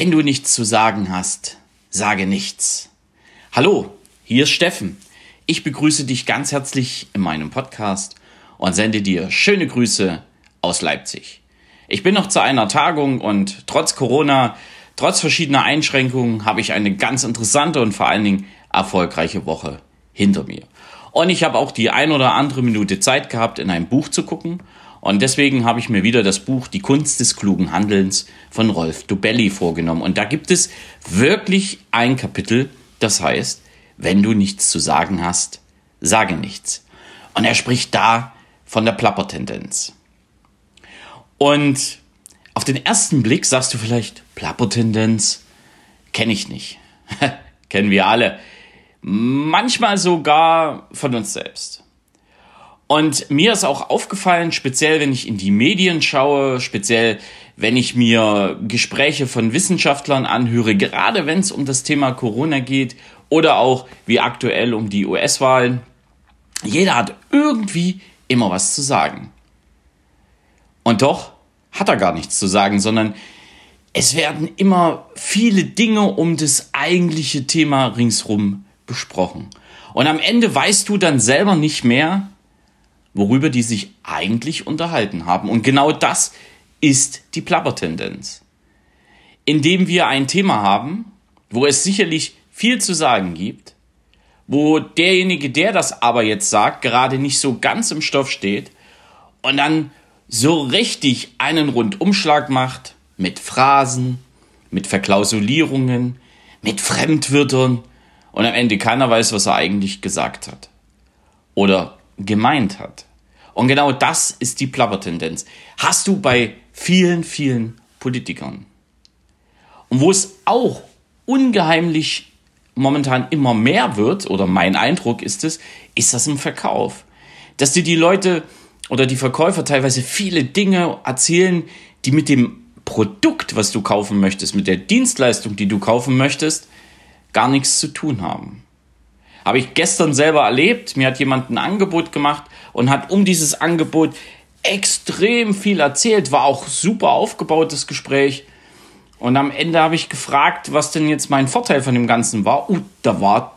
Wenn du nichts zu sagen hast, sage nichts. Hallo, hier ist Steffen. Ich begrüße dich ganz herzlich in meinem Podcast und sende dir schöne Grüße aus Leipzig. Ich bin noch zu einer Tagung und trotz Corona, trotz verschiedener Einschränkungen habe ich eine ganz interessante und vor allen Dingen erfolgreiche Woche hinter mir. Und ich habe auch die ein oder andere Minute Zeit gehabt, in ein Buch zu gucken und deswegen habe ich mir wieder das Buch Die Kunst des klugen Handelns von Rolf Dubelli vorgenommen. Und da gibt es wirklich ein Kapitel, das heißt, wenn du nichts zu sagen hast, sage nichts. Und er spricht da von der Plappertendenz. Und auf den ersten Blick sagst du vielleicht, Plappertendenz kenne ich nicht. Kennen wir alle. Manchmal sogar von uns selbst. Und mir ist auch aufgefallen, speziell wenn ich in die Medien schaue, speziell wenn ich mir Gespräche von Wissenschaftlern anhöre, gerade wenn es um das Thema Corona geht oder auch wie aktuell um die US-Wahlen, jeder hat irgendwie immer was zu sagen. Und doch hat er gar nichts zu sagen, sondern es werden immer viele Dinge um das eigentliche Thema ringsrum besprochen. Und am Ende weißt du dann selber nicht mehr, worüber die sich eigentlich unterhalten haben. Und genau das ist die Plappertendenz. Indem wir ein Thema haben, wo es sicherlich viel zu sagen gibt, wo derjenige, der das aber jetzt sagt, gerade nicht so ganz im Stoff steht und dann so richtig einen Rundumschlag macht mit Phrasen, mit Verklausulierungen, mit Fremdwörtern und am Ende keiner weiß, was er eigentlich gesagt hat oder gemeint hat. Und genau das ist die Plappertendenz. Hast du bei vielen, vielen Politikern. Und wo es auch ungeheimlich momentan immer mehr wird, oder mein Eindruck ist es, ist das im Verkauf. Dass dir die Leute oder die Verkäufer teilweise viele Dinge erzählen, die mit dem Produkt, was du kaufen möchtest, mit der Dienstleistung, die du kaufen möchtest, gar nichts zu tun haben. Habe ich gestern selber erlebt. Mir hat jemand ein Angebot gemacht und hat um dieses Angebot extrem viel erzählt. War auch super aufgebaut, das Gespräch. Und am Ende habe ich gefragt, was denn jetzt mein Vorteil von dem Ganzen war. Uh, da war,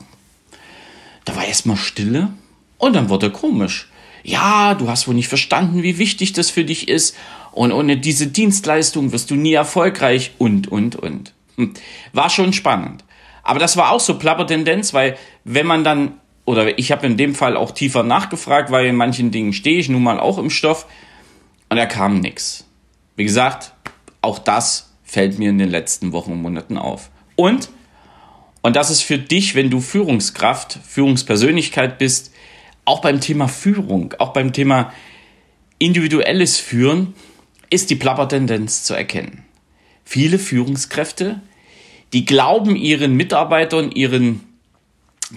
da war erstmal Stille. Und dann wurde komisch. Ja, du hast wohl nicht verstanden, wie wichtig das für dich ist. Und ohne diese Dienstleistung wirst du nie erfolgreich. Und, und, und. Hm. War schon spannend. Aber das war auch so Plappertendenz, weil wenn man dann, oder ich habe in dem Fall auch tiefer nachgefragt, weil in manchen Dingen stehe ich nun mal auch im Stoff und da kam nichts. Wie gesagt, auch das fällt mir in den letzten Wochen und Monaten auf. Und, und das ist für dich, wenn du Führungskraft, Führungspersönlichkeit bist, auch beim Thema Führung, auch beim Thema individuelles Führen, ist die Plappertendenz zu erkennen. Viele Führungskräfte die glauben ihren Mitarbeitern, ihren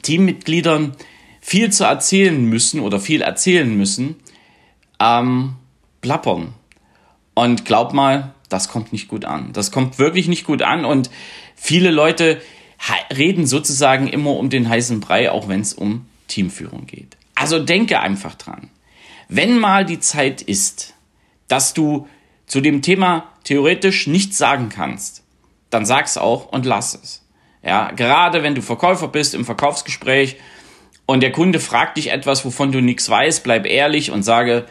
Teammitgliedern viel zu erzählen müssen oder viel erzählen müssen, ähm, plappern. Und glaub mal, das kommt nicht gut an. Das kommt wirklich nicht gut an und viele Leute reden sozusagen immer um den heißen Brei, auch wenn es um Teamführung geht. Also denke einfach dran. Wenn mal die Zeit ist, dass du zu dem Thema theoretisch nichts sagen kannst, dann sag's auch und lass es. Ja, gerade wenn du Verkäufer bist im Verkaufsgespräch und der Kunde fragt dich etwas, wovon du nichts weißt, bleib ehrlich und sage,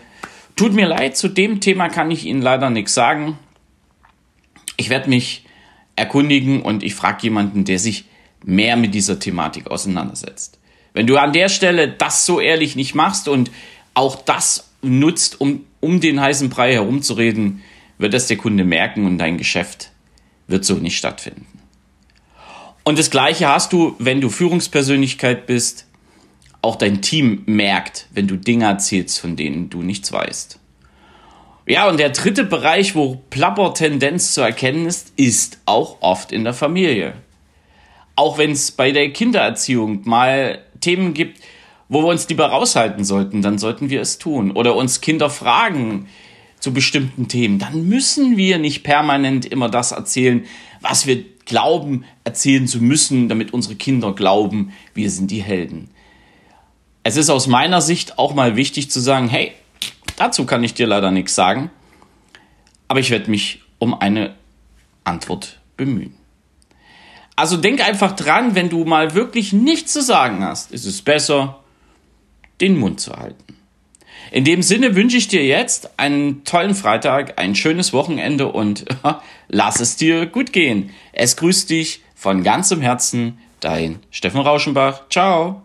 tut mir leid, zu dem Thema kann ich Ihnen leider nichts sagen. Ich werde mich erkundigen und ich frage jemanden, der sich mehr mit dieser Thematik auseinandersetzt. Wenn du an der Stelle das so ehrlich nicht machst und auch das nutzt, um, um den heißen Brei herumzureden, wird das der Kunde merken und dein Geschäft wird so nicht stattfinden. Und das Gleiche hast du, wenn du Führungspersönlichkeit bist. Auch dein Team merkt, wenn du Dinge erzählst, von denen du nichts weißt. Ja, und der dritte Bereich, wo Plapper-Tendenz zu erkennen ist, ist auch oft in der Familie. Auch wenn es bei der Kindererziehung mal Themen gibt, wo wir uns lieber raushalten sollten, dann sollten wir es tun. Oder uns Kinder fragen, zu bestimmten Themen, dann müssen wir nicht permanent immer das erzählen, was wir glauben erzählen zu müssen, damit unsere Kinder glauben, wir sind die Helden. Es ist aus meiner Sicht auch mal wichtig zu sagen, hey, dazu kann ich dir leider nichts sagen, aber ich werde mich um eine Antwort bemühen. Also denk einfach dran, wenn du mal wirklich nichts zu sagen hast, ist es besser, den Mund zu halten. In dem Sinne wünsche ich dir jetzt einen tollen Freitag, ein schönes Wochenende und lass es dir gut gehen. Es grüßt dich von ganzem Herzen, dein Steffen Rauschenbach. Ciao.